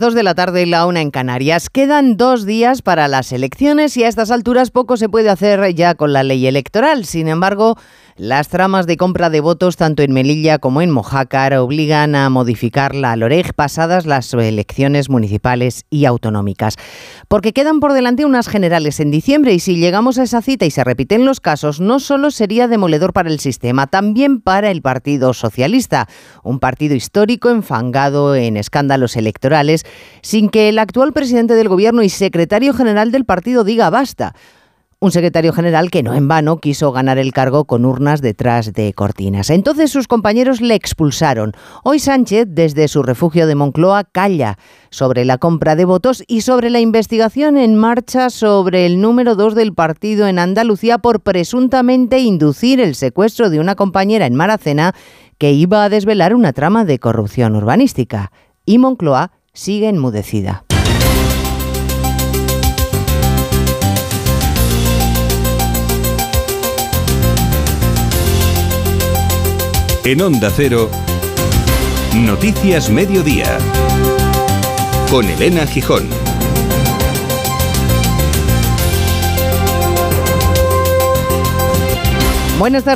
Dos de la tarde y la una en Canarias. Quedan dos días para las elecciones y a estas alturas poco se puede hacer ya con la ley electoral. Sin embargo, las tramas de compra de votos tanto en Melilla como en Mojácar obligan a modificar la LOREG pasadas las elecciones municipales y autonómicas. Porque quedan por delante unas generales en diciembre y si llegamos a esa cita y se repiten los casos, no solo sería demoledor para el sistema, también para el Partido Socialista, un partido histórico enfangado en escándalos electorales sin que el actual presidente del gobierno y secretario general del partido diga basta. Un secretario general que no en vano quiso ganar el cargo con urnas detrás de cortinas. Entonces sus compañeros le expulsaron. Hoy Sánchez, desde su refugio de Moncloa, calla sobre la compra de votos y sobre la investigación en marcha sobre el número dos del partido en Andalucía por presuntamente inducir el secuestro de una compañera en Maracena que iba a desvelar una trama de corrupción urbanística. Y Moncloa sigue enmudecida. En Onda Cero, Noticias Mediodía, con Elena Gijón. Buenas tardes.